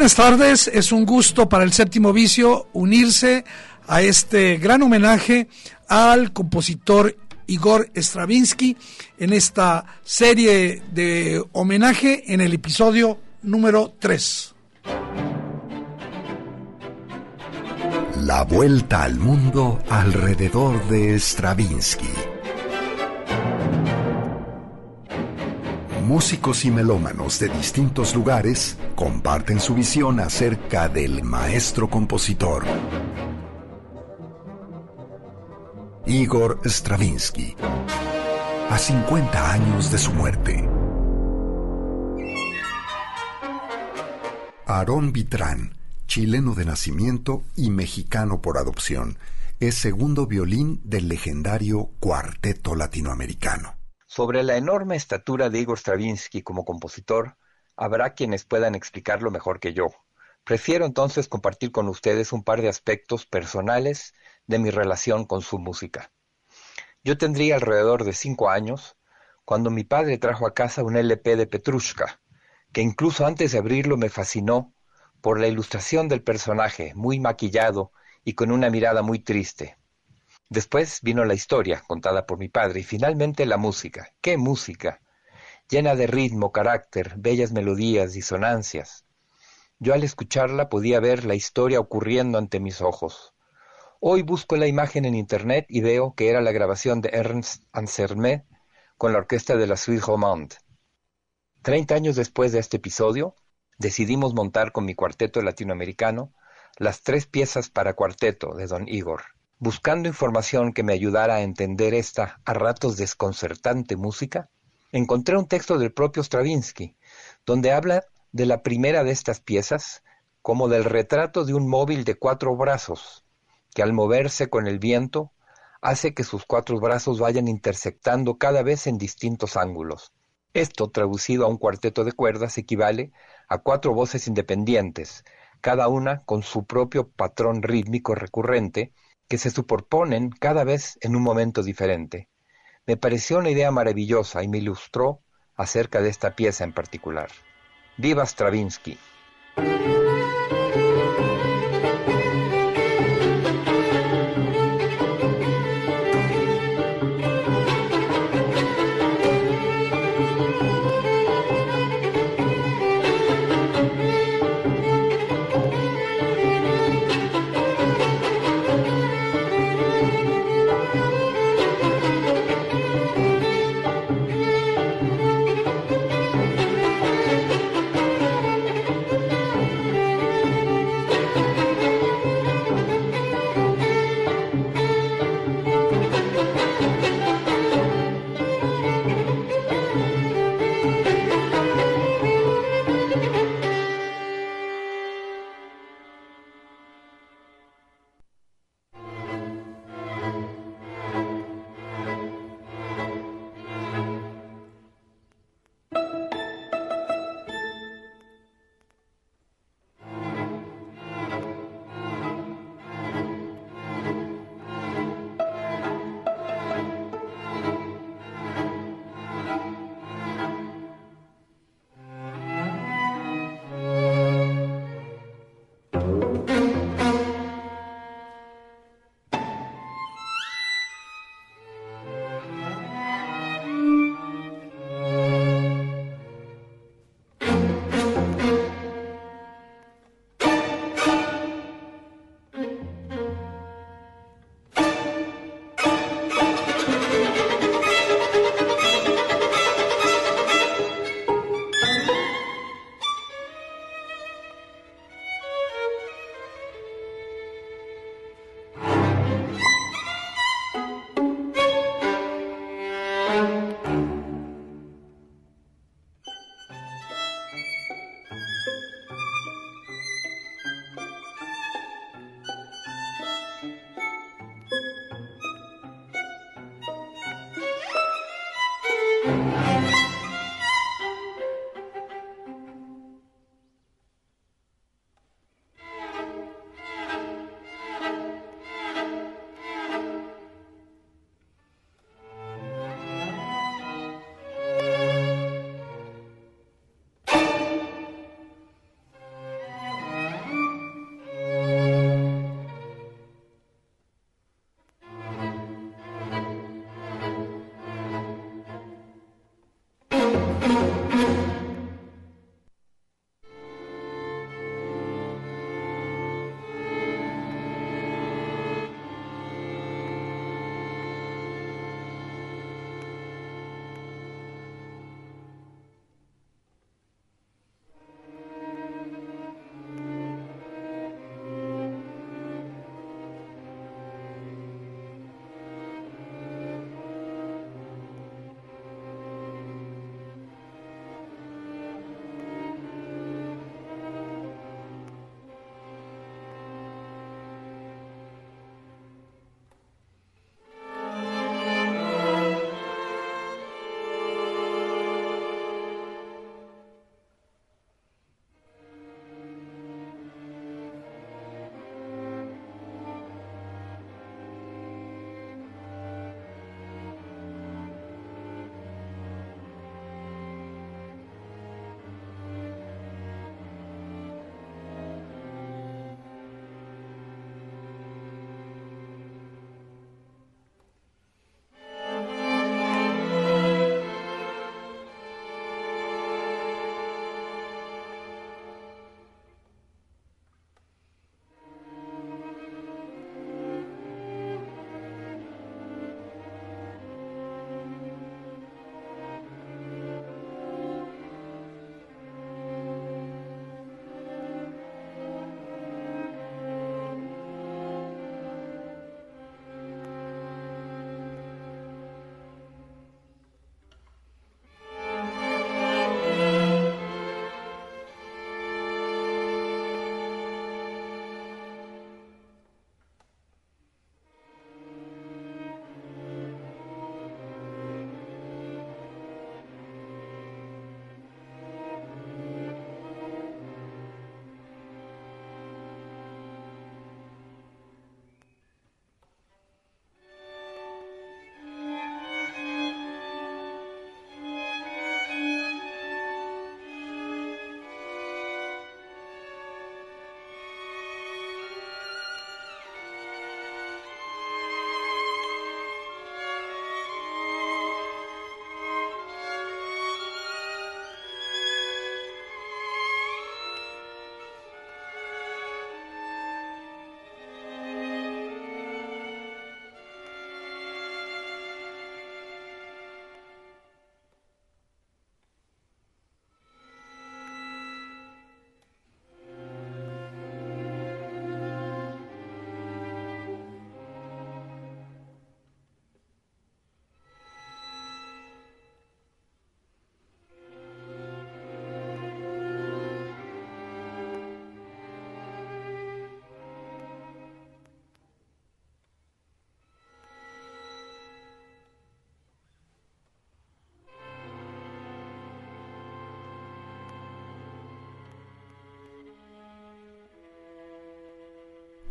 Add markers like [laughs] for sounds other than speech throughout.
Buenas tardes, es un gusto para el séptimo vicio unirse a este gran homenaje al compositor Igor Stravinsky en esta serie de homenaje en el episodio número 3. La vuelta al mundo alrededor de Stravinsky. Músicos y melómanos de distintos lugares comparten su visión acerca del maestro compositor. Igor Stravinsky, a 50 años de su muerte. Aarón Vitrán, chileno de nacimiento y mexicano por adopción, es segundo violín del legendario Cuarteto Latinoamericano. Sobre la enorme estatura de Igor Stravinsky como compositor, habrá quienes puedan explicarlo mejor que yo. Prefiero entonces compartir con ustedes un par de aspectos personales de mi relación con su música. Yo tendría alrededor de cinco años cuando mi padre trajo a casa un LP de Petrushka, que incluso antes de abrirlo me fascinó por la ilustración del personaje, muy maquillado y con una mirada muy triste. Después vino la historia, contada por mi padre, y finalmente la música. ¡Qué música! Llena de ritmo, carácter, bellas melodías, disonancias. Yo al escucharla podía ver la historia ocurriendo ante mis ojos. Hoy busco la imagen en internet y veo que era la grabación de Ernst Ansermet con la orquesta de la Suite Romande. Treinta años después de este episodio, decidimos montar con mi cuarteto latinoamericano las tres piezas para cuarteto de Don Igor. Buscando información que me ayudara a entender esta a ratos desconcertante música, encontré un texto del propio Stravinsky, donde habla de la primera de estas piezas como del retrato de un móvil de cuatro brazos, que al moverse con el viento hace que sus cuatro brazos vayan intersectando cada vez en distintos ángulos. Esto, traducido a un cuarteto de cuerdas, equivale a cuatro voces independientes, cada una con su propio patrón rítmico recurrente, que se superponen cada vez en un momento diferente. Me pareció una idea maravillosa y me ilustró acerca de esta pieza en particular. ¡Viva Stravinsky!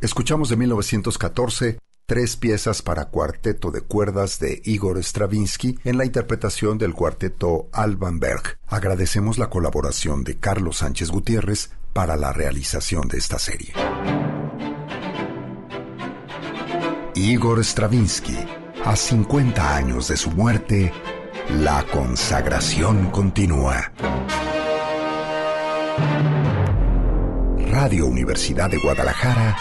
Escuchamos de 1914 tres piezas para cuarteto de cuerdas de Igor Stravinsky en la interpretación del cuarteto Alban Berg. Agradecemos la colaboración de Carlos Sánchez Gutiérrez para la realización de esta serie. Igor Stravinsky, a 50 años de su muerte, la consagración continúa. Radio Universidad de Guadalajara,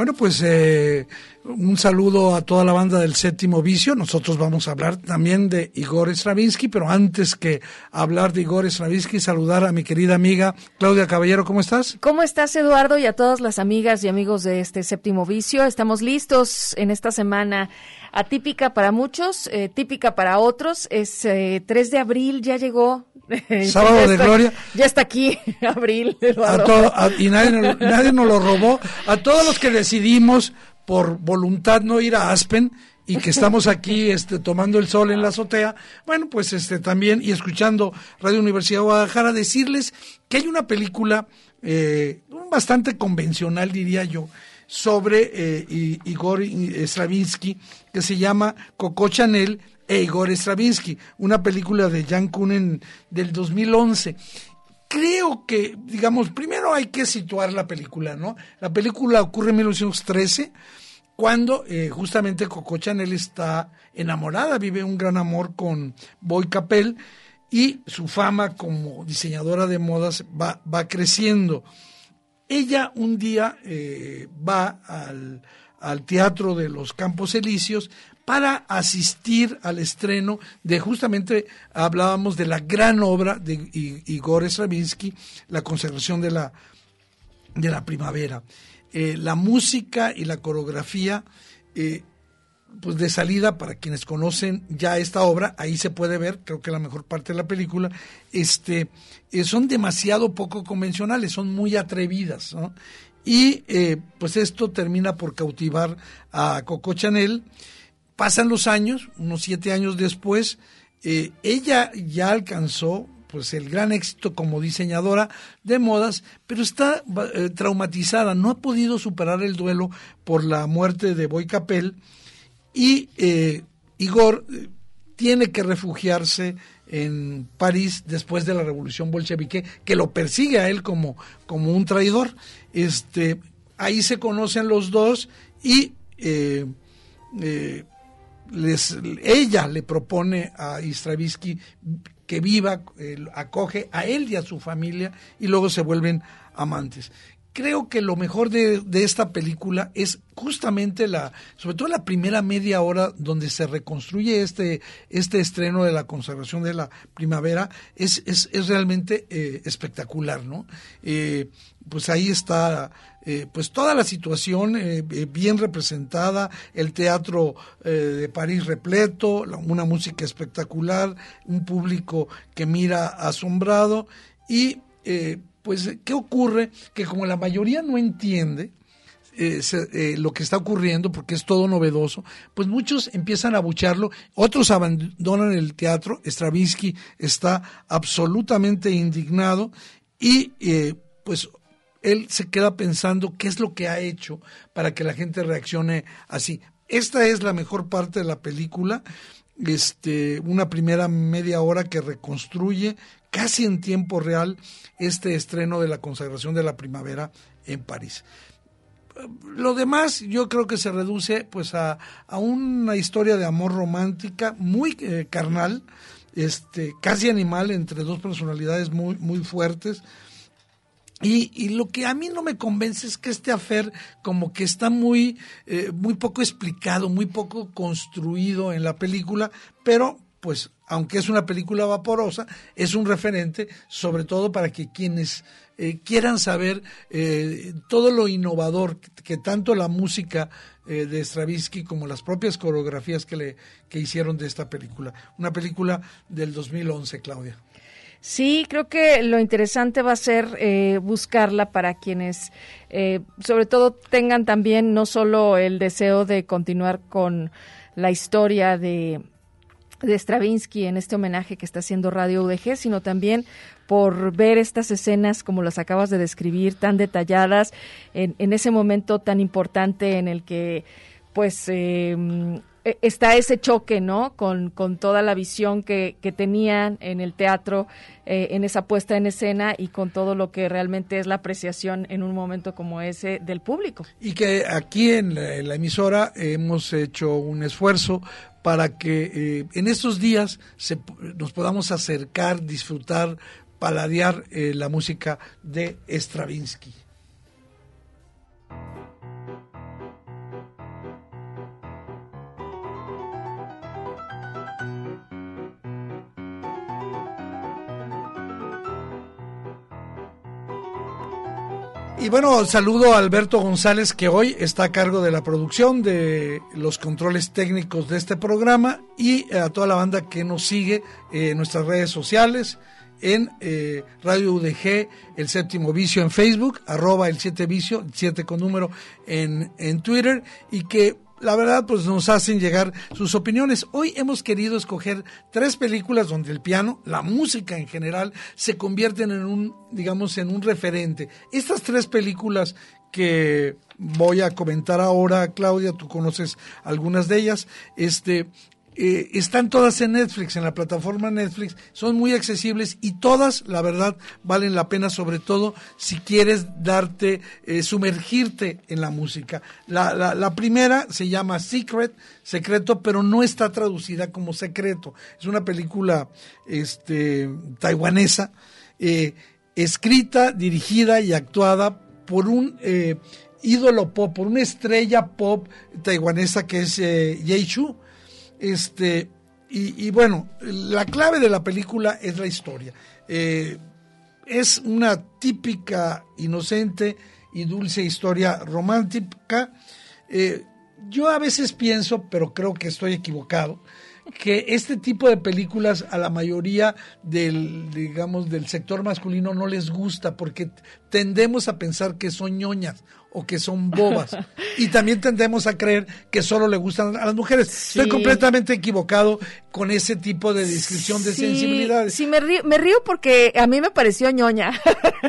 Bueno, pues eh, un saludo a toda la banda del séptimo vicio. Nosotros vamos a hablar también de Igor Stravinsky, pero antes que hablar de Igor Stravinsky, saludar a mi querida amiga Claudia Caballero. ¿Cómo estás? ¿Cómo estás, Eduardo? Y a todas las amigas y amigos de este séptimo vicio. Estamos listos en esta semana atípica para muchos, eh, típica para otros. Es 3 eh, de abril, ya llegó [laughs] Sábado de Gloria. Ya está aquí, [laughs] abril. y nadie, nadie nos lo robó. A todos los que decidimos por voluntad no ir a Aspen y que estamos aquí [laughs] este, tomando el sol en la azotea, bueno, pues este también y escuchando Radio Universidad de Guadalajara, decirles que hay una película eh, bastante convencional, diría yo, sobre eh, Igor Stravinsky, que se llama Coco Chanel, e Igor Stravinsky, una película de Jan Kunen del 2011 creo que, digamos, primero hay que situar la película, ¿no? La película ocurre en 1913, cuando eh, justamente Coco Chanel está enamorada, vive un gran amor con Boy Capel y su fama como diseñadora de modas va, va creciendo. Ella un día eh, va al, al Teatro de los Campos Elíseos para asistir al estreno de justamente hablábamos de la gran obra de Igor Stravinsky, La conservación de la, de la primavera. Eh, la música y la coreografía, eh, pues de salida para quienes conocen ya esta obra, ahí se puede ver, creo que la mejor parte de la película, este, eh, son demasiado poco convencionales, son muy atrevidas, Y pues esto termina por cautivar a Coco Chanel, Pasan los años, unos siete años después, eh, ella ya alcanzó pues el gran éxito como diseñadora de modas, pero está eh, traumatizada, no ha podido superar el duelo por la muerte de Boy Capel y eh, Igor tiene que refugiarse en París después de la revolución bolchevique que lo persigue a él como, como un traidor. Este, ahí se conocen los dos y les, ella le propone a Stravinsky que viva, acoge a él y a su familia y luego se vuelven amantes. Creo que lo mejor de, de, esta película es justamente la, sobre todo la primera media hora donde se reconstruye este, este estreno de la conservación de la primavera, es, es, es realmente eh, espectacular, ¿no? Eh, pues ahí está eh, pues toda la situación eh, eh, bien representada, el teatro de París repleto, una música espectacular, un público que mira asombrado y pues ¿qué ocurre? Que como la mayoría no entiende, lo que está ocurriendo, porque es todo novedoso, pues muchos empiezan a bucharlo, otros abandonan el teatro, Stravinsky está absolutamente indignado y pues él se queda pensando qué es lo que ha hecho para que la gente reaccione así. Esta es la mejor parte de la película, este, una primera media hora que reconstruye casi en tiempo real este estreno de la consagración de la primavera en París. Lo demás yo creo que se reduce pues a, una historia de amor romántica muy eh, carnal, este, casi animal entre dos personalidades muy, muy fuertes y, y, lo que a mí no me convence es que este afer como que está muy, eh, muy poco explicado, muy poco construido en la película, pero pues aunque es una película vaporosa, es un referente sobre todo para que quienes eh, quieran saber eh, todo lo innovador que, tanto la música de Stravinsky como las propias coreografías que, le, que hicieron de esta película. Una película del 2011, Claudia. Sí, creo que lo interesante va a ser eh, buscarla para quienes, eh, sobre todo, tengan también no solo el deseo de continuar con la historia de, de Stravinsky en este homenaje que está haciendo Radio UDG, sino también por ver estas escenas como las acabas de describir, tan detalladas, en, en ese momento tan importante en el que pues eh, está ese choque, ¿no? Con, con toda la visión que, que tenían en el teatro, eh, en esa puesta en escena y con todo lo que realmente es la apreciación en un momento como ese del público. Y que aquí en la, emisora hemos hecho un esfuerzo para que eh, en estos días se, nos podamos acercar, disfrutar, paladear eh, la música de Stravinsky. Y bueno, saludo a Alberto González que hoy está a cargo de la producción, de los controles técnicos de este programa y a toda la banda que nos sigue en nuestras redes sociales, en eh, Radio UDG, el séptimo vicio en Facebook, arroba el siete vicio, siete con número en, en Twitter y que la verdad, pues nos hacen llegar sus opiniones. Hoy hemos querido escoger tres películas donde el piano, la música en general, se convierten en un, digamos, en un referente. Estas tres películas que voy a comentar ahora, Claudia, tú conoces algunas de ellas, este, eh, están todas en Netflix, en la plataforma Netflix, son muy accesibles y todas, la verdad, valen la pena, sobre todo si quieres darte, eh, sumergirte en la música. La, la, primera se llama Secret, secreto, pero no está traducida como secreto. Es una película este, taiwanesa, eh, escrita, dirigida y actuada por un ídolo pop, por una estrella pop taiwanesa que es Ye Chu este, y, bueno, la clave de la película es la historia. Eh, es una típica, inocente y dulce historia romántica. Eh, yo a veces pienso, pero creo que estoy equivocado, que este tipo de películas a la mayoría del, digamos, del sector masculino no les gusta porque tendemos a pensar que son ñoñas o que son bobas. [laughs] y también tendemos a creer que solo le gustan a las mujeres. Estoy completamente equivocado con ese tipo de descripción de sensibilidades. Sí, me río, me río porque a mí me pareció ñoña.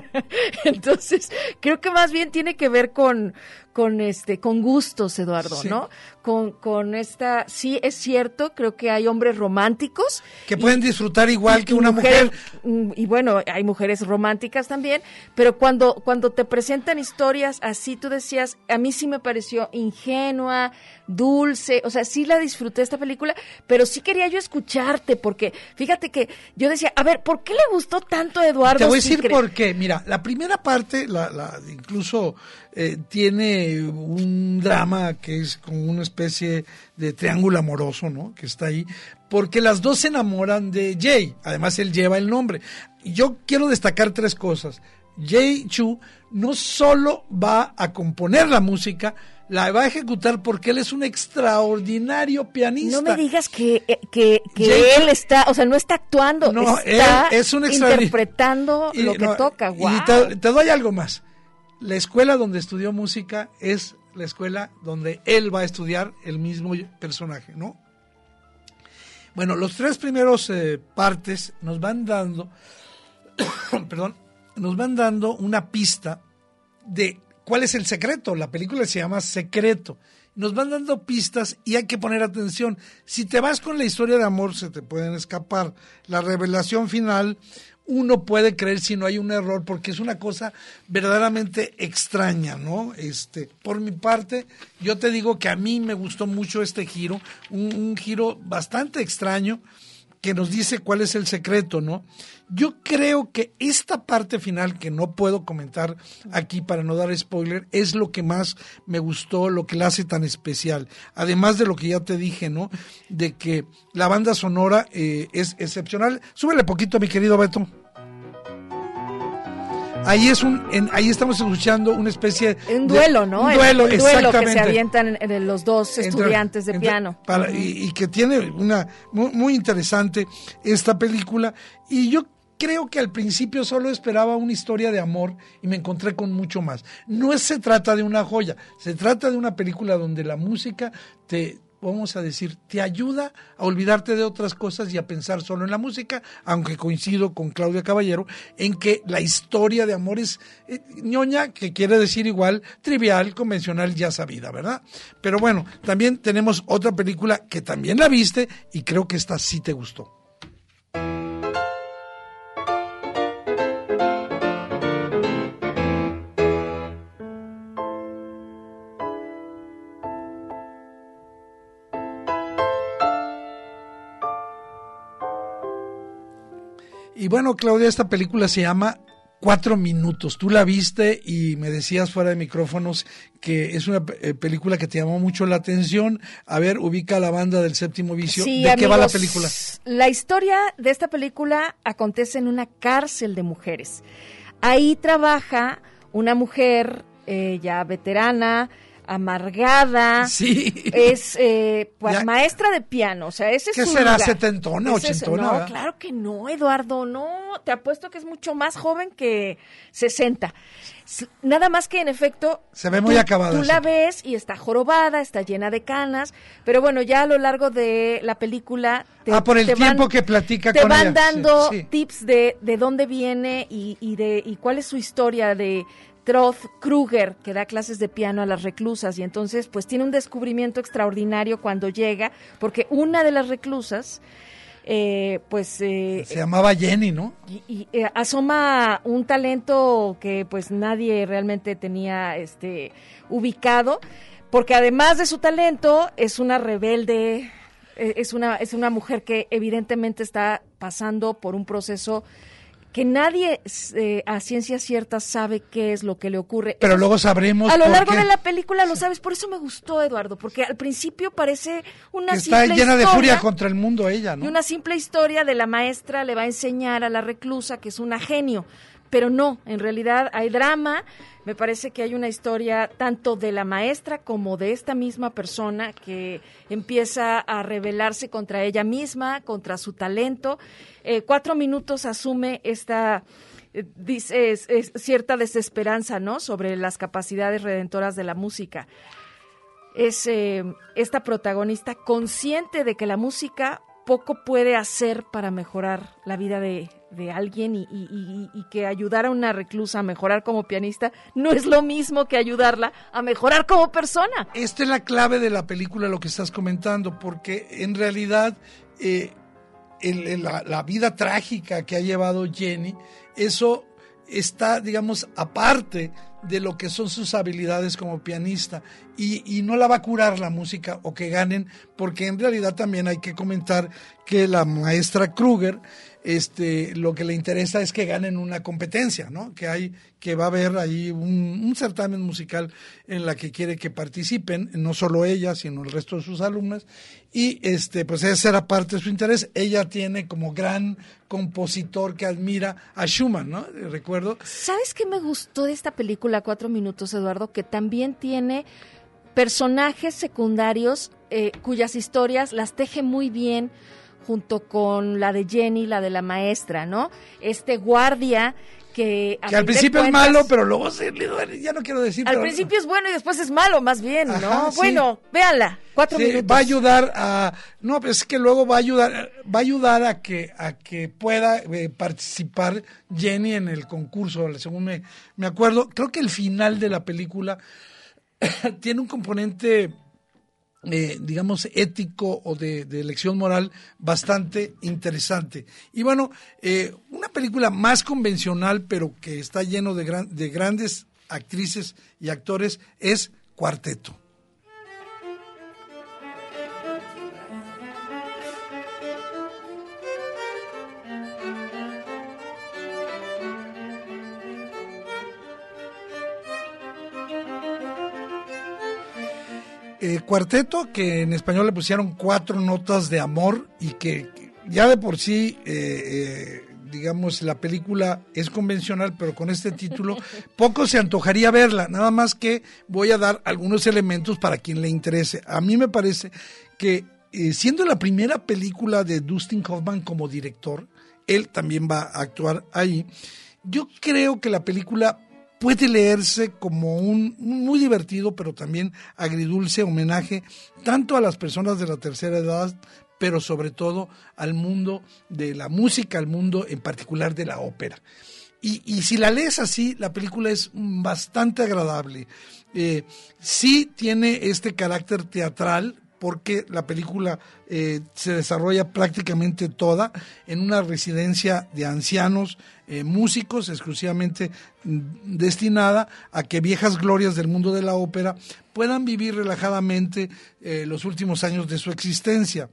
[laughs] Entonces, creo que más bien tiene que ver con, con este con gustos Eduardo no con con esta sí es cierto creo que hay hombres románticos que pueden disfrutar igual que una mujer, mm, y bueno hay mujeres románticas también pero cuando cuando te presentan historias así tú decías a mí sí me pareció ingenua dulce, o sea, sí la disfruté esta película, pero sí quería yo escucharte, porque fíjate que yo decía, a ver, ¿por qué le gustó tanto a Eduardo? Te voy a decir por qué. Mira, la primera parte, la, la incluso eh, tiene un drama que es como una especie de triángulo amoroso, ¿no? Que está ahí, porque las dos se enamoran de Jay, además él lleva el nombre. Yo quiero destacar tres cosas. Jay Chu no solo va a componer la música, la va a ejecutar porque él es un extraordinario pianista. No me digas que, eh, que, él está, o sea, no está actuando, no, está él es un interpretando lo que toca. Y te, te, doy algo más. La escuela donde estudió música es la escuela donde él va a estudiar el mismo personaje, ¿no? Bueno, los tres primeros eh, partes nos van dando, [coughs] perdón, nos van dando una pista de ¿Cuál es el secreto? La película se llama Secreto. Nos van dando pistas y hay que poner atención. Si te vas con la historia de amor, se te pueden escapar. La revelación final, uno puede creer si no hay un error, porque es una cosa verdaderamente extraña, ¿no? Este, por mi parte, yo te digo que a mí me gustó mucho este giro, un giro bastante extraño que nos dice cuál es el secreto, ¿no? Yo creo que esta parte final, que no puedo comentar aquí para no dar spoiler, es lo que más me gustó, lo que la hace tan especial. Además de lo que ya te dije, ¿no? De que la banda sonora eh, es excepcional. Súbele poquito, mi querido Beto. Ahí es un, ahí estamos escuchando una especie un duelo, ¿no? Un duelo, el, duelo que se avientan los dos estudiantes de piano. y, que tiene una muy, muy, interesante esta película. Y yo creo que al principio solo esperaba una historia de amor y me encontré con mucho más. No se trata de una joya, se trata de una película donde la música te, vamos a decir, te ayuda a olvidarte de otras cosas y a pensar solo en la música, aunque coincido con Claudia Caballero en que la historia de amor es eh, ñoña, que quiere decir igual trivial, convencional, ya sabida, ¿verdad? Pero bueno, también tenemos otra película que también la viste y creo que esta sí te gustó. Bueno, Claudia, esta película se llama Cuatro Minutos. Tú la viste y me decías fuera de micrófonos que es una eh, película que te llamó mucho la atención. A ver, ubica a la banda del séptimo vicio. ¿De qué va la película? La historia de esta película acontece en una cárcel de mujeres. Ahí trabaja una mujer eh, ya veterana, amargada. Sí. Es eh, pues, maestra de piano. O sea, ese ¿Qué es su será? lugar. ¿Setentona, Ese es- ochentona? No, ¿verdad? claro que no, Eduardo. No, te apuesto que es mucho más joven que 60. S- Nada más que en efecto. Se ve muy tú- acabada, Tú sí. la ves y está jorobada, está llena de canas. Pero bueno, ya a lo largo de la película. Te, Ah, por el tiempo que platica te con van ella. dando Sí, sí. tips de, de dónde viene y, y de y cuál es su historia de Troth Kruger, que da clases de piano a las reclusas y entonces pues tiene un descubrimiento extraordinario cuando llega, porque una de las reclusas eh, pues eh, Se llamaba Jenny, ¿no? y, y, eh, asoma un talento que pues nadie realmente tenía este ubicado porque además de su talento es una rebelde eh, es una es una mujer que evidentemente está pasando por un proceso que nadie eh, a ciencia cierta sabe qué es lo que le ocurre. Pero Eso- luego sabremos a lo largo qué. de la película lo sabes, por eso me gustó Eduardo, porque al principio parece una está simple llena de historia. furia contra el mundo ella, ¿no? Y una simple historia de la maestra le va a enseñar a la reclusa que es una genio. Pero no, en realidad hay drama. Me parece que hay una historia tanto de la maestra como de esta misma persona que empieza a rebelarse contra ella misma, contra su talento. Eh, cuatro minutos asume esta eh, cierta desesperanza, ¿no? Sobre las capacidades redentoras de la música es eh, esta protagonista consciente de que la música poco puede hacer para mejorar la vida de, de alguien y, que ayudar a una reclusa a mejorar como pianista no es lo mismo que ayudarla a mejorar como persona. Esta es la clave de la película, lo que estás comentando, porque en realidad eh, la vida trágica que ha llevado Jenny, eso está, digamos, aparte de lo que son sus habilidades como pianista y, y no la va a curar la música o que ganen, porque en realidad también hay que comentar que la maestra Kruger, este, lo que le interesa es que ganen una competencia, ¿no? Que hay, que va a haber ahí un, certamen musical en la que quiere que participen, no solo ella, sino el resto de sus alumnas, y este, pues ese era parte de su interés. Ella tiene como gran compositor que admira a Schumann, ¿no? Recuerdo. ¿Sabes qué me gustó de esta película Cuatro Minutos, Eduardo? Que también tiene personajes secundarios eh, cuyas historias las teje muy bien junto con la de Jenny, la de la maestra, ¿no? Este guardia que... al principio es malo, pero luego se le duele, ya no quiero decir. Al pero- principio es bueno y después es malo, más bien, ¿no? Ajá, sí. Bueno, véanla, cuatro Sí, minutos. va a ayudar a no pues es que luego va a ayudar va a ayudar a que a que pueda eh, participar Jenny en el concurso según me, me acuerdo creo que el final de la película [coughs] tiene un componente eh, digamos, ético o de, elección moral bastante interesante. Y bueno, eh, una película más convencional, pero que está lleno de, gran- de grandes actrices y actores, es Cuarteto. Eh, cuarteto, que en español le pusieron cuatro notas de amor y que que ya de por sí, eh, eh, digamos, la película es convencional, pero con este título [laughs] poco se antojaría verla, nada más que voy a dar algunos elementos para quien le interese. A mí me parece que eh, siendo la primera película de Dustin Hoffman como director, él también va a actuar ahí. Yo creo que la película puede leerse como un muy divertido, pero también agridulce homenaje tanto a las personas de la tercera edad, pero sobre todo al mundo de la música, al mundo en particular de la ópera. Y, si la lees así, la película es bastante agradable. Eh, sí tiene este carácter teatral, porque la película eh, se desarrolla prácticamente toda en una residencia de ancianos eh, músicos exclusivamente mm, destinada a que viejas glorias del mundo de la ópera puedan vivir relajadamente los últimos años de su existencia.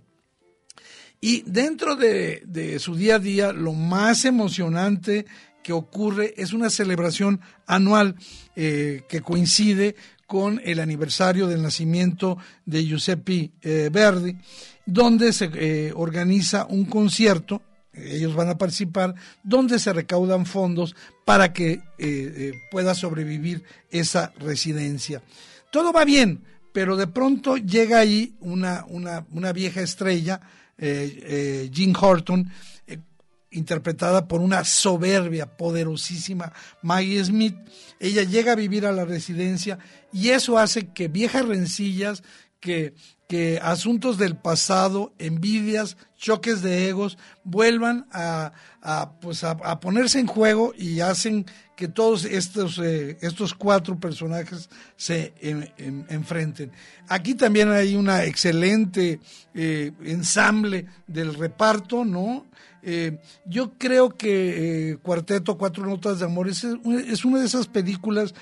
Y dentro de, su día a día, lo más emocionante que ocurre es una celebración anual eh, que coincide con el aniversario del nacimiento de Giuseppe eh, Verdi, donde se eh, organiza un concierto, ellos van a participar, donde se recaudan fondos para que pueda sobrevivir esa residencia. Todo va bien, pero de pronto llega ahí una, una, una vieja estrella, Jean Horton, interpretada por una soberbia, poderosísima Maggie Smith. Ella llega a vivir a la residencia y eso hace que viejas rencillas, que, que asuntos del pasado, envidias, choques de egos, vuelvan a, pues a, ponerse en juego y hacen que todos estos, eh, estos cuatro personajes se enfrenten. Aquí también hay una excelente eh, ensamble del reparto, ¿no? Eh, yo creo que eh, Cuarteto, Cuatro Notas de Amor es, una de esas películas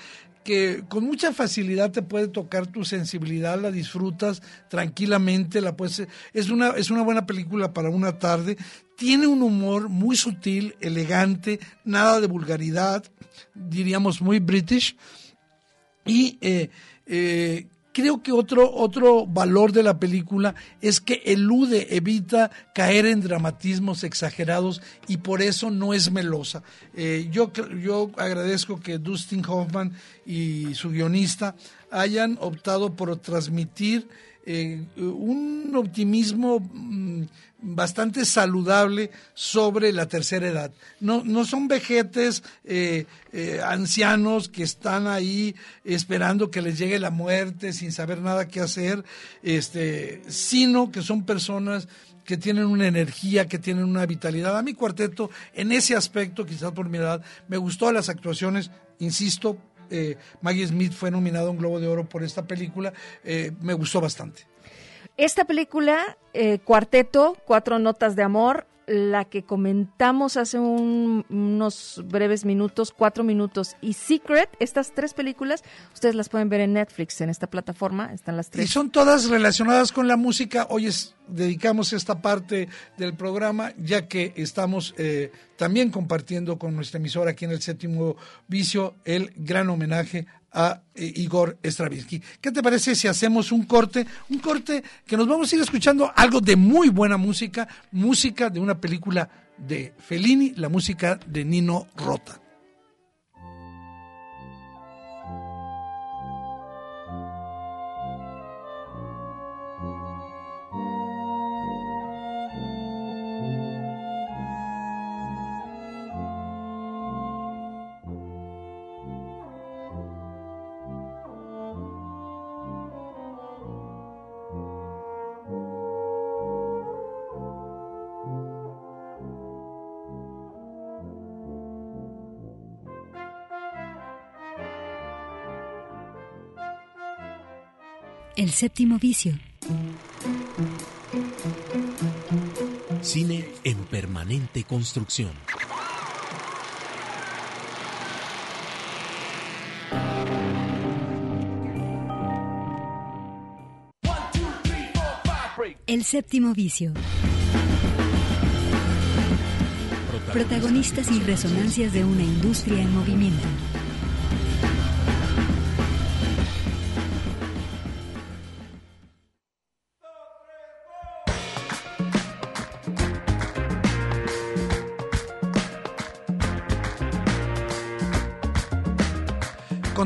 que con mucha facilidad te puede tocar tu sensibilidad, la disfrutas tranquilamente, la puedes, es una es una buena película para una tarde, tiene un humor muy sutil, elegante, nada de vulgaridad, diríamos muy british. Y eh, creo que otro, otro valor de la película es que elude, evita caer en dramatismos exagerados y por eso no es melosa. Eh, yo, yo agradezco que Dustin Hoffman y su guionista hayan optado por transmitir eh, un optimismo mm, bastante saludable sobre la tercera edad. No, no son vejetes eh, eh, ancianos que están ahí esperando que les llegue la muerte sin saber nada qué hacer, este, sino que son personas que tienen una energía, que tienen una vitalidad. A mi cuarteto, en ese aspecto, quizás por mi edad, me gustó las actuaciones, insisto, eh, Maggie Smith fue nominado a un Globo de Oro por esta película, me gustó bastante. Esta película, eh, Cuarteto, Cuatro Notas de Amor, la que comentamos hace unos breves minutos, cuatro minutos, y Secret, estas tres películas, ustedes las pueden ver en Netflix, en esta plataforma, están las tres. Y son todas relacionadas con la música. Hoy es, dedicamos esta parte del programa, ya que estamos eh, también compartiendo con nuestra emisora aquí en el séptimo vicio el gran homenaje a eh, Igor Stravinsky. ¿Qué te parece si hacemos un corte? Un corte que nos vamos a ir escuchando algo de muy buena música, música de una película de Fellini, la música de Nino Rota. El séptimo vicio. Cine en permanente construcción. El séptimo vicio. Protagonistas y resonancias de una industria en movimiento.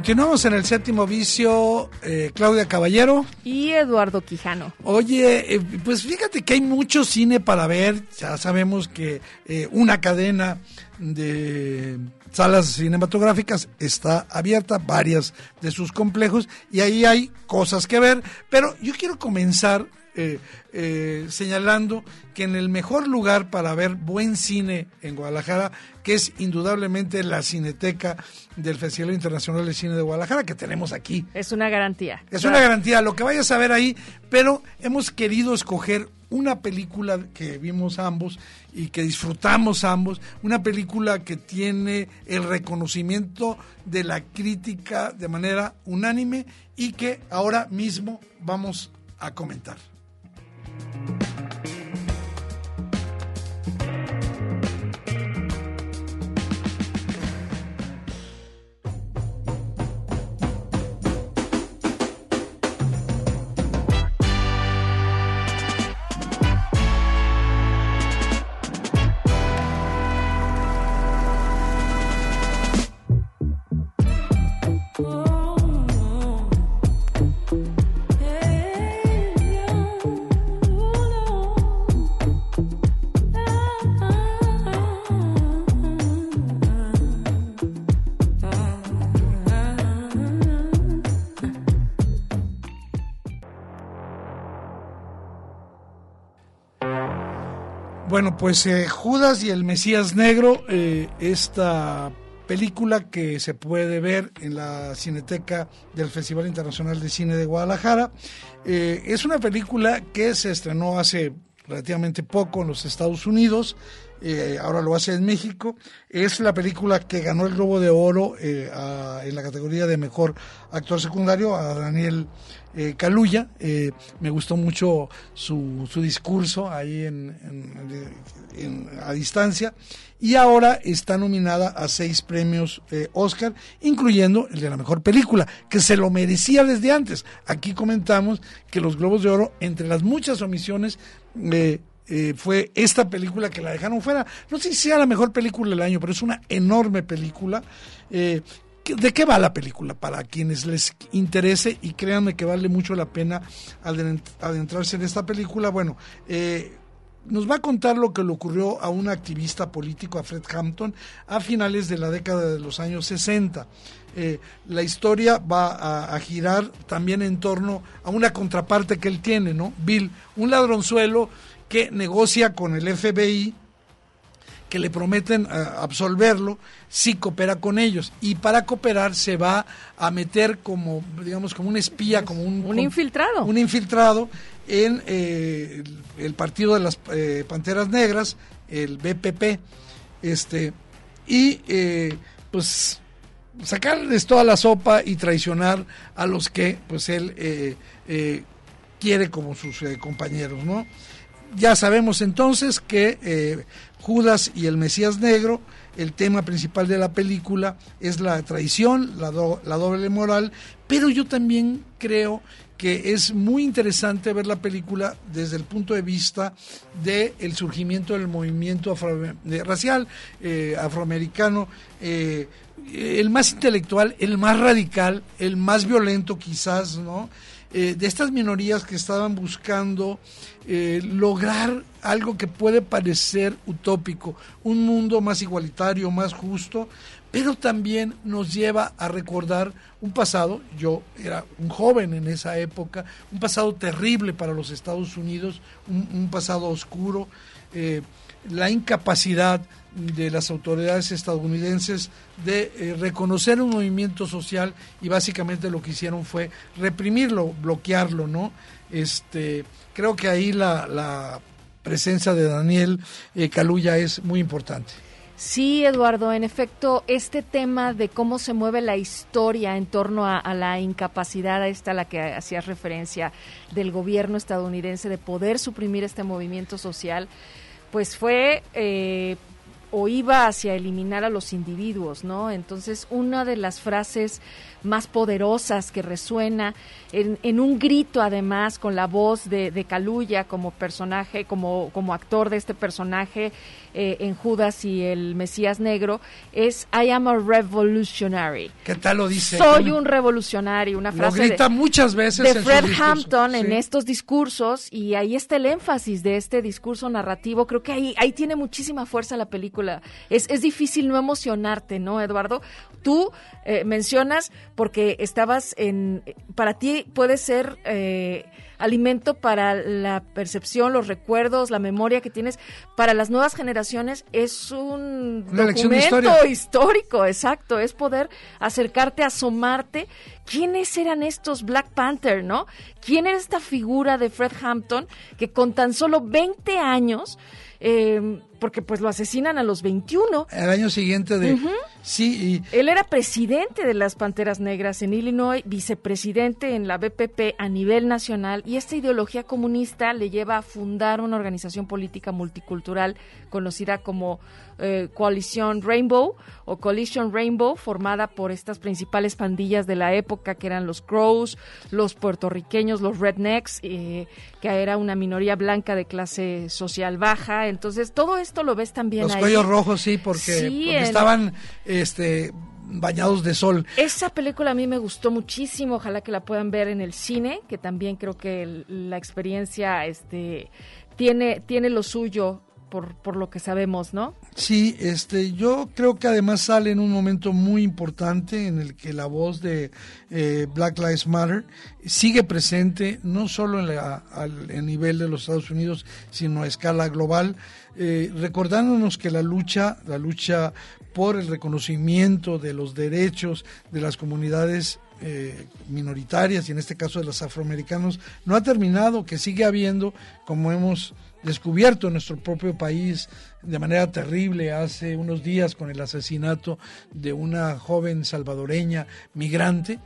Continuamos en el séptimo vicio, eh, Claudia Caballero. Y Eduardo Quijano. Oye, eh, pues fíjate que hay mucho cine para ver. Ya sabemos que eh, una cadena de salas cinematográficas está abierta, varias de sus complejos, y ahí hay cosas que ver. Pero yo quiero comenzar eh, eh, señalando que en el mejor lugar para ver buen cine en Guadalajara, que es indudablemente la Cineteca del Festival Internacional de Cine de Guadalajara, que tenemos aquí. Es una garantía. Es una garantía, lo que vayas a ver ahí, pero hemos querido escoger una película que vimos ambos y que disfrutamos ambos, una película que tiene el reconocimiento de la crítica de manera unánime y que ahora mismo vamos a comentar. you Bueno, pues eh, Judas y el Mesías Negro, eh, esta película que se puede ver en la Cineteca del Festival Internacional de Cine de Guadalajara, eh, es una película que se estrenó hace relativamente poco en los Estados Unidos, ahora lo hace en México. Es la película que ganó el Globo de Oro en la categoría de mejor actor secundario a Daniel eh, Caluya. Eh, me gustó mucho su, su discurso ahí en, a distancia. Y ahora está nominada a seis premios eh, Oscar, incluyendo el de la mejor película, que se lo merecía desde antes. Aquí comentamos que los Globos de Oro, entre las muchas omisiones, fue esta película que la dejaron fuera. No sé si sea la mejor película del año, pero es una enorme película. ¿De qué va la película? Para quienes les interese y créanme que vale mucho la pena adentrarse en esta película. Bueno, eh, nos va a contar lo que le ocurrió a un activista político, a Fred Hampton, a finales de la década de los años 60. Eh, la historia va a, girar también en torno a una contraparte que él tiene, ¿no? Bill, un ladronzuelo que negocia con el FBI que le prometen eh, absolverlo si coopera con ellos. Y para cooperar se va a meter como digamos como un espía como un, un infiltrado. un infiltrado en eh, el, partido de las eh, panteras negras el BPP este y pues sacarles toda la sopa y traicionar a los que pues él quiere como sus compañeros no ya sabemos entonces que Judas y el Mesías Negro, el tema principal de la película es la traición, la, doble moral, pero yo también creo que es muy interesante ver la película desde el punto de vista del el surgimiento del movimiento racial eh, afroamericano, eh, el más intelectual, el más radical, el más violento quizás, ¿no? Eh, de estas minorías que estaban buscando eh, lograr algo que puede parecer utópico, un mundo más igualitario, más justo, pero también nos lleva a recordar un pasado, yo era un joven en esa época, un pasado terrible para los Estados Unidos, un, pasado oscuro, eh, la incapacidad de las autoridades estadounidenses de eh, reconocer un movimiento social y básicamente lo que hicieron fue reprimirlo, bloquearlo, ¿no? Este, creo que ahí la, la presencia de Daniel eh, Caluya es muy importante. Sí, Eduardo, en efecto, este tema de cómo se mueve la historia en torno a, la incapacidad, esta a la que hacías referencia, del gobierno estadounidense de poder suprimir este movimiento social, pues fue eh, o iba hacia eliminar a los individuos, ¿no? Entonces, una de las frases más poderosas que resuena en, un grito además con la voz de, de Caluya como personaje, como, como actor de este personaje eh, en Judas y el Mesías Negro es I am a revolutionary. ¿Qué tal lo dice? Soy un revolucionario, una frase lo grita muchas veces de Fred Hampton en estos discursos y ahí está el énfasis de este discurso narrativo. Creo que ahí, ahí tiene muchísima fuerza la película. Es, es difícil no emocionarte, ¿no, Eduardo? Tú eh, mencionas porque estabas en, para ti puede ser eh, alimento para la percepción, los recuerdos, la memoria que tienes. Para las nuevas generaciones es un documento histórico, exacto, es poder acercarte, asomarte. ¿Quiénes eran estos Black Panther, no? ¿Quién era esta figura de Fred Hampton que con tan solo 20 años eh, porque pues lo asesinan a los 21. El año siguiente de... Sí, Él era presidente de las Panteras Negras en Illinois, vicepresidente en la BPP a nivel nacional y esta ideología comunista le lleva a fundar una organización política multicultural conocida como eh, Coalición Rainbow o Coalition Rainbow, formada por estas principales pandillas de la época que eran los Crows, los puertorriqueños, los Rednecks, eh, que era una minoría blanca de clase social baja. Entonces, todo esto lo ves también Los cuellos rojos, sí, porque, estaban este bañados de sol. Esa película a mí me gustó muchísimo, ojalá que la puedan ver en el cine, que también creo que la experiencia este tiene tiene lo suyo por, por lo que sabemos, ¿no? Sí, este, yo creo que además sale en un momento muy importante en el que la voz de eh, Black Lives Matter sigue presente, no solo en la, al, nivel de los Estados Unidos, sino a escala global, eh, recordándonos que la lucha, la lucha por el reconocimiento de los derechos de las comunidades eh, minoritarias y en este caso de los afroamericanos no ha terminado, que sigue habiendo, como hemos descubierto en nuestro propio país de manera terrible hace unos días con el asesinato de una joven salvadoreña migrante,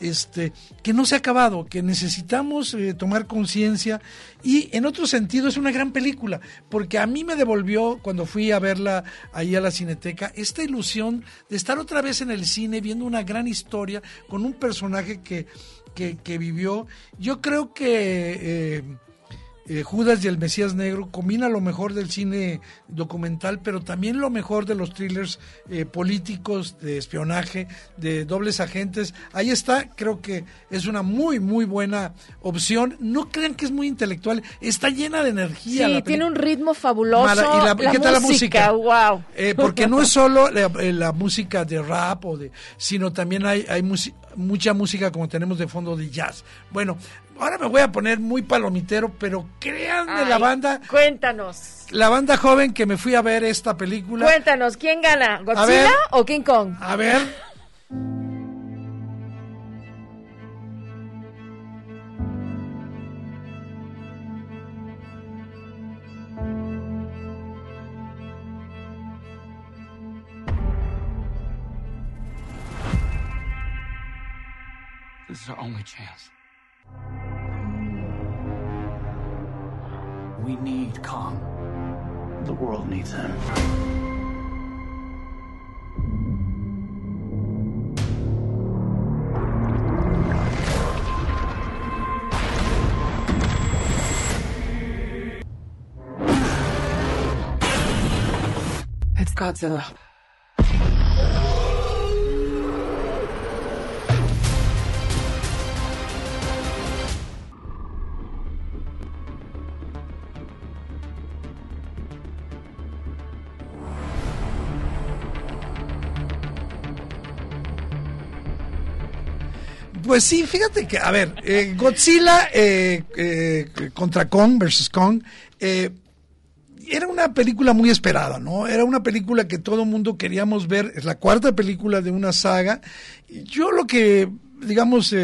este, que no se ha acabado, que necesitamos eh, tomar conciencia y en otro sentido es una gran película, porque a mí me devolvió cuando fui a verla ahí a la cineteca esta ilusión de estar otra vez en el cine viendo una gran historia con un personaje que, que, vivió. Yo creo que... Eh, eh, Judas y el Mesías Negro combina lo mejor del cine documental, pero también lo mejor de los thrillers eh, políticos, de espionaje, de dobles agentes. Ahí está, creo que es una muy, muy buena opción. No crean que es muy intelectual, está llena de energía. Sí, tiene un ritmo fabuloso. y la, ¿qué tal la música? Wow. Eh, porque no es solo la, música de rap, o de, sino también hay, hay mucha música como tenemos de fondo de jazz. Bueno, ahora me voy a poner muy palomitero, pero créanme la banda. Cuéntanos. La banda joven que me fui a ver esta película. Cuéntanos, ¿quién gana? ¿Godzilla o King Kong? A ver. This is our only chance. We need Kong. The world needs him. It's Godzilla. Pues sí, fíjate que, a ver, eh, Godzilla eh, eh, contra Kong versus Kong era una película muy esperada, ¿no? Era una película que todo mundo queríamos ver, es la cuarta película de una saga. Yo lo que, digamos,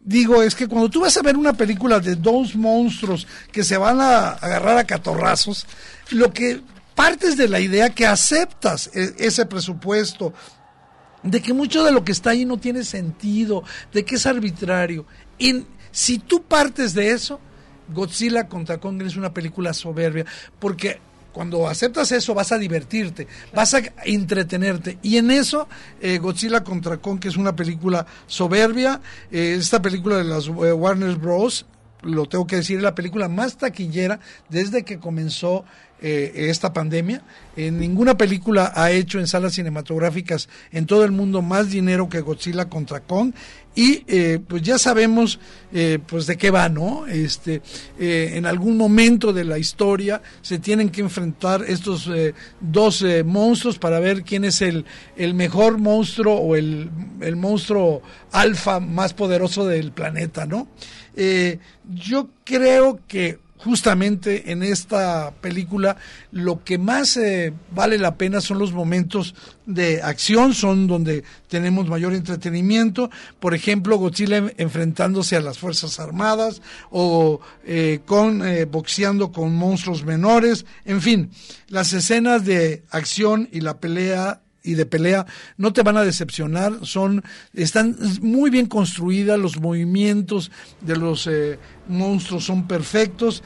digo es que cuando tú vas a ver una película de dos monstruos que se van a agarrar a catorrazos, lo que partes de la idea que aceptas ese presupuesto, de que mucho de lo que está ahí no tiene sentido, de que es arbitrario. Y si tú partes de eso, Godzilla contra Kong es una película soberbia, porque cuando aceptas eso vas a divertirte, vas a entretenerte. Y en eso eh, Godzilla contra Kong, que es una película soberbia, eh, esta película de las eh, Warner Bros., lo tengo que decir, es la película más taquillera desde que comenzó eh, esta pandemia. En ninguna película ha hecho en salas cinematográficas en todo el mundo más dinero que Godzilla contra Kong. Y eh, pues ya sabemos eh, pues de qué va, ¿no? Este, en algún momento de la historia se tienen que enfrentar estos dos monstruos para ver quién es el, el mejor monstruo o el, el monstruo alfa más poderoso del planeta, ¿no? yo creo que justamente en esta película lo que más eh, vale la pena son los momentos de acción, son donde tenemos mayor entretenimiento. Por ejemplo, Godzilla enfrentándose a las Fuerzas Armadas o eh, con eh, boxeando con monstruos menores. En fin, las escenas de acción y la pelea y de pelea no te van a decepcionar, son están muy bien construidas, los movimientos de los eh, monstruos son perfectos.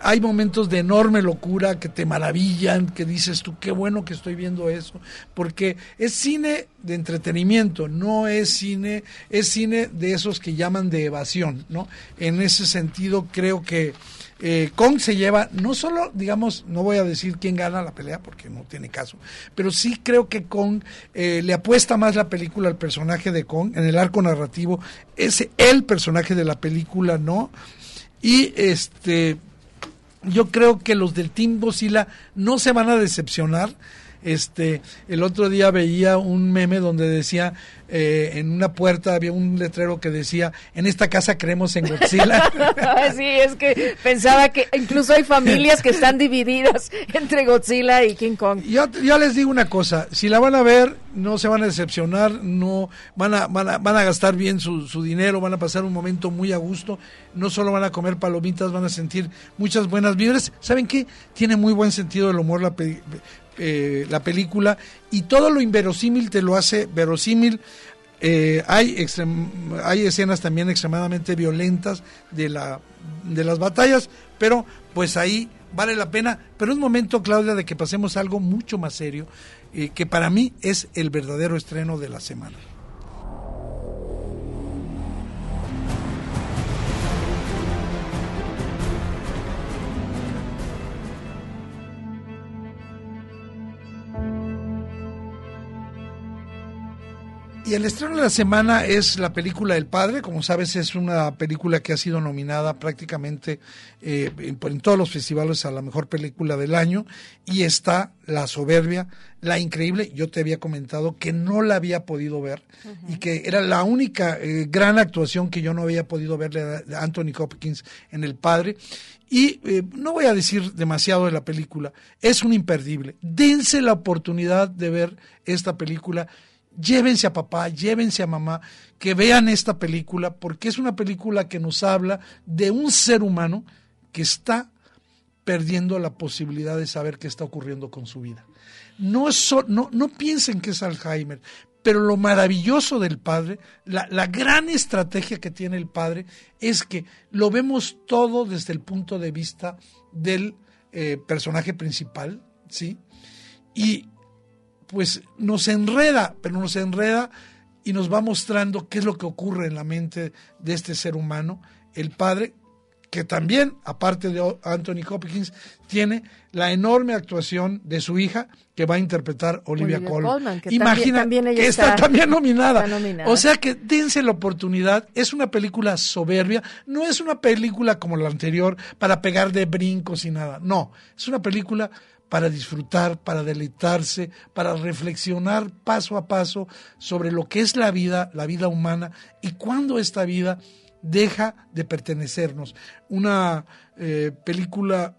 Hay momentos de enorme locura que te maravillan, que dices tú, qué bueno que estoy viendo eso, porque es cine de entretenimiento, no es cine, es cine de esos que llaman de evasión, ¿no? En ese sentido creo que eh, Kong se lleva, no solo, digamos, no voy a decir quién gana la pelea porque no tiene caso, pero sí creo que Kong eh, le apuesta más la película al personaje de Kong, en el arco narrativo, es el personaje de la película, ¿no? Y este, yo creo que los del Team Godzilla no se van a decepcionar. Este, el otro día veía un meme donde decía eh, en una puerta había un letrero que decía, en esta casa creemos en Godzilla. [laughs] sí, es que pensaba que incluso hay familias que están divididas entre Godzilla y King Kong. Yo, yo les digo una cosa, si la van a ver, no se van a decepcionar, no van a, van a, van a gastar bien su, su dinero, van a pasar un momento muy a gusto, no solo van a comer palomitas, van a sentir muchas buenas vibras. ¿Saben qué? Tiene muy buen sentido el humor la, eh, la película y todo lo inverosímil te lo hace verosímil. Eh, hay, hay escenas también extremadamente violentas de, la, de las batallas, pero pues ahí vale la pena. Pero es momento, Claudia, de que pasemos algo mucho más serio, eh, que para mí es el verdadero estreno de la semana. Y el estreno de la semana es la película El Padre. Como sabes, es una película que ha sido nominada prácticamente eh, en, todos los festivales a la mejor película del año. Y está La Soberbia, La Increíble. Yo te había comentado que no la había podido ver y que era la única eh, gran actuación que yo no había podido verle a Anthony Hopkins en El Padre. Y eh, no voy a decir demasiado de la película, es un imperdible. Dense la oportunidad de ver esta película llévense a papá, llévense a mamá, que vean esta película, porque es una película que nos habla de un ser humano que está perdiendo la posibilidad de saber qué está ocurriendo con su vida. No, no, no piensen que es Alzheimer, pero lo maravilloso del padre, la, la, gran estrategia que tiene el padre, es que lo vemos todo desde el punto de vista del eh, personaje principal, ¿sí? Y pues nos enreda, pero nos enreda y nos va mostrando qué es lo que ocurre en la mente de este ser humano, el padre, que también, aparte de Anthony Hopkins, tiene la enorme actuación de su hija que va a interpretar Olivia, Colman. Imagina que está, también nominada. O sea que dense la oportunidad. Es una película soberbia. No es una película como la anterior para pegar de brincos y nada. No, es una película para disfrutar, para deleitarse, para reflexionar paso a paso sobre lo que es la vida, la vida humana y cuándo esta vida deja de pertenecernos. Una eh, película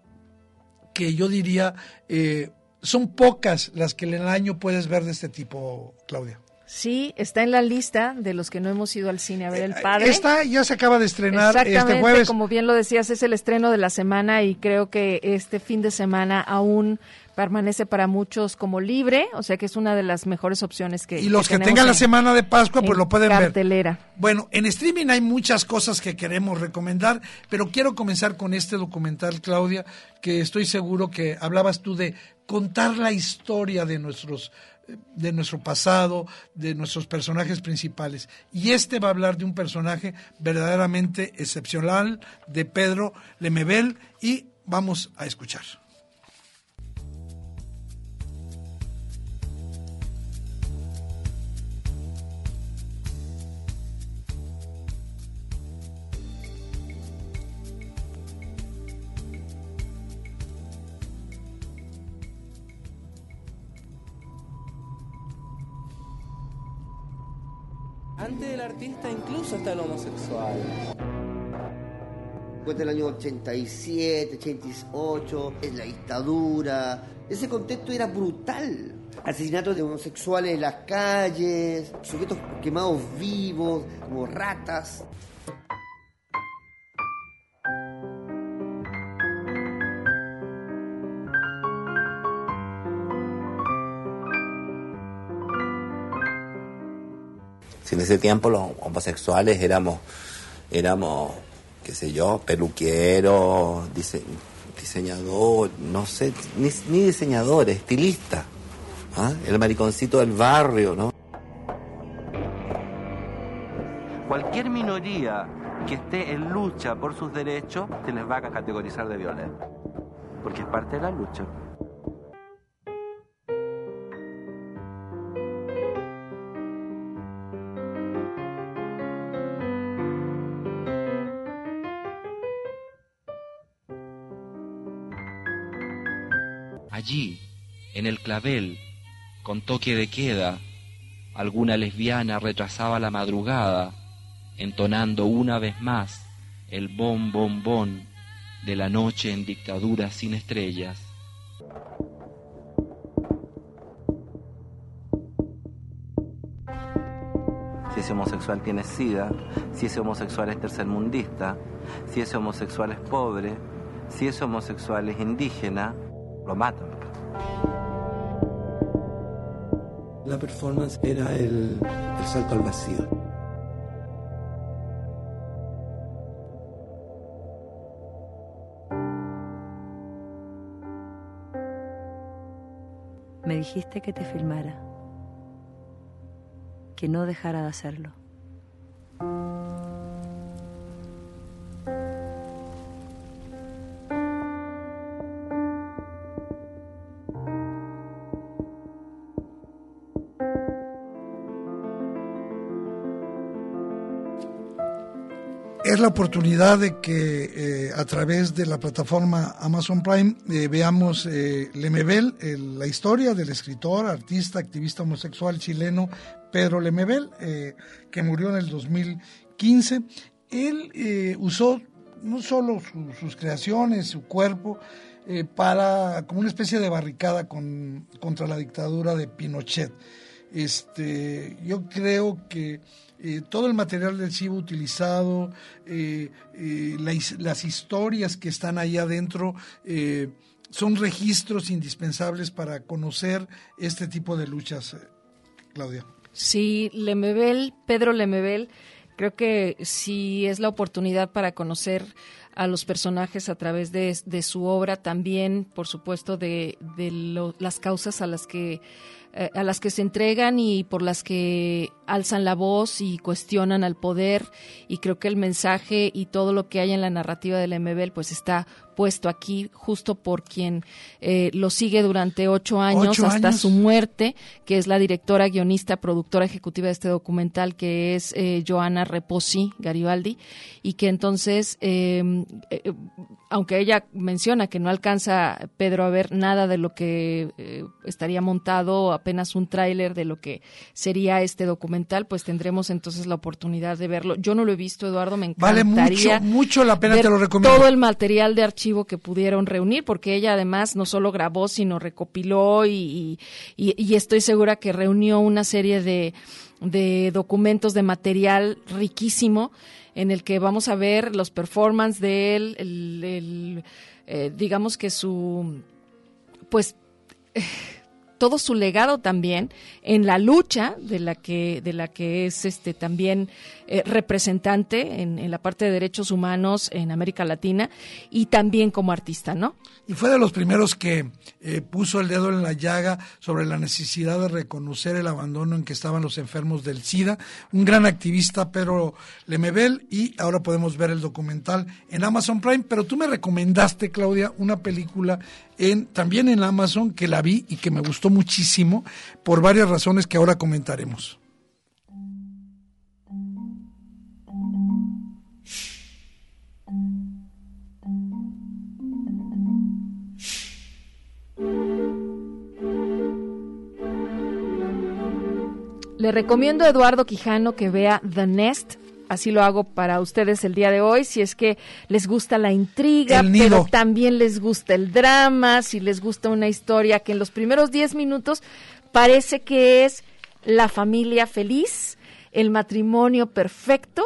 que yo diría eh, son pocas las que en el año puedes ver de este tipo, Claudia. Sí, está en la lista de los que no hemos ido al cine a ver El eh, Padre. Está, ya se acaba de estrenar este jueves. como bien lo decías, es el estreno de la semana y creo que este fin de semana aún permanece para muchos como libre, o sea que es una de las mejores opciones que Y los que, tengan la semana de Pascua, pues lo pueden cartelera. ver. Bueno, en streaming hay muchas cosas que queremos recomendar, pero quiero comenzar con este documental, Claudia, que estoy seguro que hablabas tú de contar la historia de nuestros de nuestro pasado, de nuestros personajes principales. Y este va a hablar de un personaje verdaderamente excepcional, de Pedro Lemebel, y vamos a escuchar. Antes del artista incluso está el homosexual. Después del año 87, 88, es la dictadura. Ese contexto era brutal. Asesinatos de homosexuales en las calles, sujetos quemados vivos, como ratas. Si en ese tiempo los homosexuales éramos, éramos, qué sé yo, peluqueros, diseñador, no sé, ni, ni diseñador, estilista. ¿ah? El mariconcito del barrio, ¿no? Cualquier minoría que esté en lucha por sus derechos se les va a categorizar de violento, porque es parte de la lucha. En el clavel, con toque de queda, alguna lesbiana retrasaba la madrugada, entonando una vez más el bon de la noche en dictadura sin estrellas. Si ese homosexual tiene sida, si ese homosexual es tercermundista, si ese homosexual es pobre, si ese homosexual es indígena, lo matan. La performance era el, salto al vacío. Me dijiste que te filmara, que no dejara de hacerlo. La oportunidad de que eh, a través de la plataforma Amazon Prime eh, veamos eh, Lemebel, la historia del escritor, artista, activista homosexual chileno Pedro Lemebel, que murió en el 2015. Él usó no solo sus creaciones, su cuerpo, para como una especie de barricada con, contra la dictadura de Pinochet. Este, yo creo que eh, todo el material del archivo utilizado, eh, eh, las historias que están ahí adentro, son registros indispensables para conocer este tipo de luchas, Claudia. Sí, Lemebel, Pedro Lemebel, creo que sí es la oportunidad para conocer a los personajes a través de, su obra, también, por supuesto, de, las causas a las que a las que se entregan y por las que alzan la voz y cuestionan al poder. Y creo que el mensaje y todo lo que hay en la narrativa del MBL pues está puesto aquí justo por quien eh, lo sigue durante ocho años hasta su muerte, que es la directora, guionista, productora ejecutiva de este documental, que es eh, Joana Reposi Garibaldi, y que entonces, em, eh, aunque ella menciona que no alcanza Pedro a ver nada de lo que estaría montado, apenas un tráiler de lo que sería este documental, pues tendremos entonces la oportunidad de verlo. Yo no lo he visto, Eduardo, me encantaría. Vale mucho, mucho la pena, te lo recomiendo. Todo el material de archivo que pudieron reunir, porque ella además no solo grabó, sino recopiló y, y, estoy segura que reunió una serie de, de documentos, de material riquísimo en el que vamos a ver los performances de él, el, eh, digamos que su, pues, [laughs] todo su legado también en la lucha de la que de la que es este también eh, representante en, la parte de derechos humanos en América Latina y también como artista, ¿no? Y fue de los primeros que eh, puso el dedo en la llaga sobre la necesidad de reconocer el abandono en que estaban los enfermos del SIDA. Un gran activista, Pedro Lemebel, y ahora podemos ver el documental en Amazon Prime. Pero tú me recomendaste, Claudia, una película en, también en Amazon que la vi y que me gustó muchísimo por varias razones que ahora comentaremos. Le recomiendo a Eduardo Quijano que vea The Nest. Así lo hago para ustedes el día de hoy, si es que les gusta la intriga, pero también les gusta el drama, si les gusta una historia que en los primeros 10 minutos parece que es la familia feliz, el matrimonio perfecto,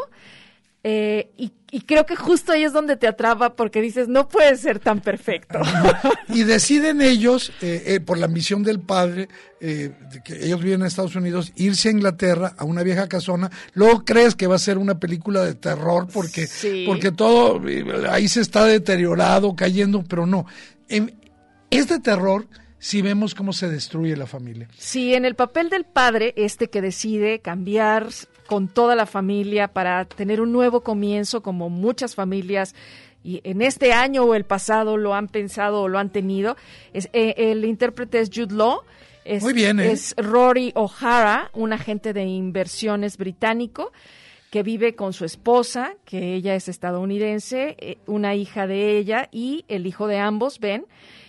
eh, y, creo que justo ahí es donde te atrapa porque dices, no puede ser tan perfecto. [laughs] y deciden ellos, eh, eh, por la misión del padre, que ellos viven en Estados Unidos, irse a Inglaterra, a una vieja casona. Luego crees que va a ser una película de terror porque, porque todo ahí se está deteriorado, cayendo, pero no. es de terror si vemos cómo se destruye la familia. Sí, en el papel del padre, este que decide cambiar con toda la familia para tener un nuevo comienzo, como muchas familias y en este año o el pasado lo han pensado o lo han tenido. Es, eh, el intérprete es Jude Law. Es, Muy bien, ¿eh? es Rory O'Hara, un agente de inversiones británico que vive con su esposa, que ella es estadounidense, eh, una hija de ella y el hijo de ambos, Ben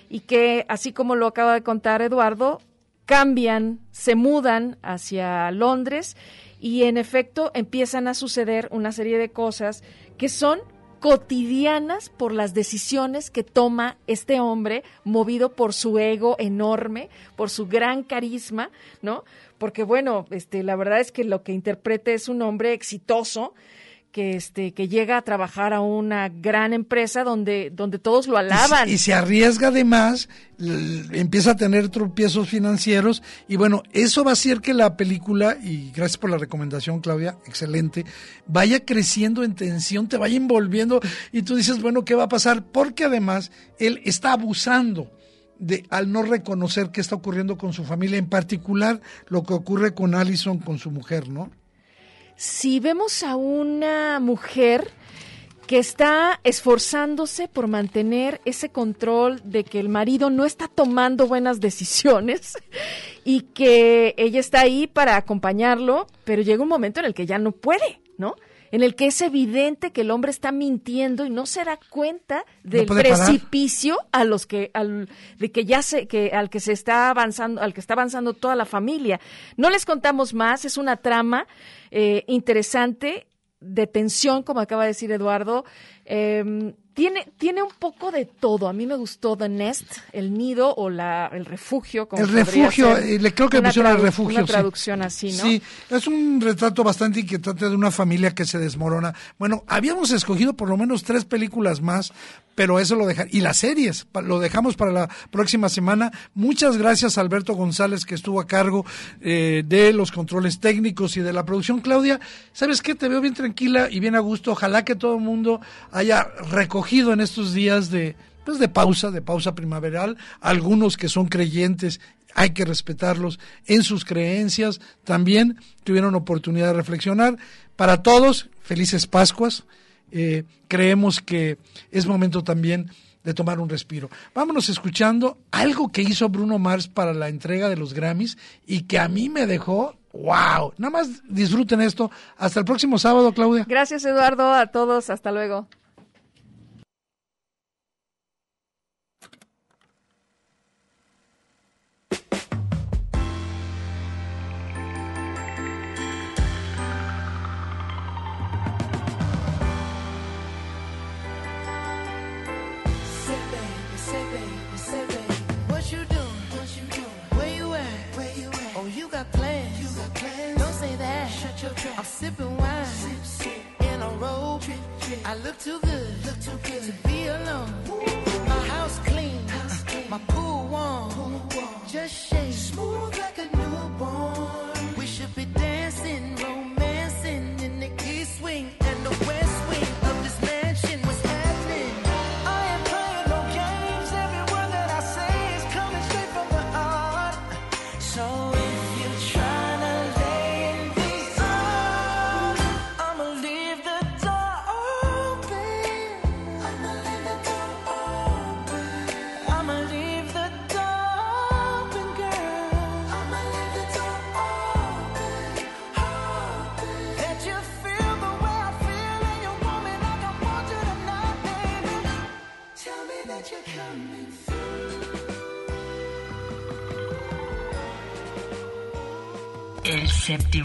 y que, así como lo acaba de contar Eduardo, cambian, se mudan hacia Londres y en efecto empiezan a suceder una serie de cosas que son cotidianas por las decisiones que toma este hombre, movido por su ego enorme, por su gran carisma, ¿no? Porque bueno, este, la verdad es que lo que interpreta es un hombre exitoso, que este que llega a trabajar a una gran empresa donde donde todos lo alaban y, se arriesga además empieza a tener tropiezos financieros y bueno eso va a hacer que la película y gracias por la recomendación Claudia excelente vaya creciendo en tensión te vaya envolviendo y tú dices bueno qué va a pasar porque además él está abusando de, al no reconocer qué está ocurriendo con su familia, en particular lo que ocurre con Allison, con su mujer, ¿no? Si vemos a una mujer que está esforzándose por mantener ese control de que el marido no está tomando buenas decisiones [laughs] y que ella está ahí para acompañarlo, pero llega un momento en el que ya no puede, ¿no? En el que es evidente que el hombre está mintiendo y no se da cuenta del precipicio a los que al, de que ya se que al que se está avanzando, al que está avanzando toda la familia. No les contamos más, es una trama eh, interesante, de tensión, como acaba de decir Eduardo. Em, tiene, tiene un poco de todo. A mí me gustó The Nest, el nido o la, el refugio. el refugio, eh, le creo que le pusieron el refugio. Una traducción así, ¿no? Sí, es un retrato bastante inquietante de una familia que se desmorona. Bueno, habíamos escogido por lo menos tres películas más pero eso lo deja y las series lo dejamos para la próxima semana. Muchas gracias Alberto González que estuvo a cargo eh, de los controles técnicos y de la producción. Claudia, ¿sabes qué? Te veo bien tranquila y bien a gusto. Ojalá que todo el mundo haya recogido en estos días de pues de pausa, de pausa primaveral, algunos que son creyentes hay que respetarlos en sus creencias, también tuvieron oportunidad de reflexionar. Para todos, felices Pascuas. Eh, creemos que es momento también de tomar un respiro. Vámonos escuchando algo que hizo Bruno Mars para la entrega de los Grammys y que a mí me dejó, wow, nada más disfruten esto. Hasta el próximo sábado, Claudia. Gracias, Eduardo, a todos, hasta luego. I look too good, look too good to be alone. My house clean, my pool warm. Just shake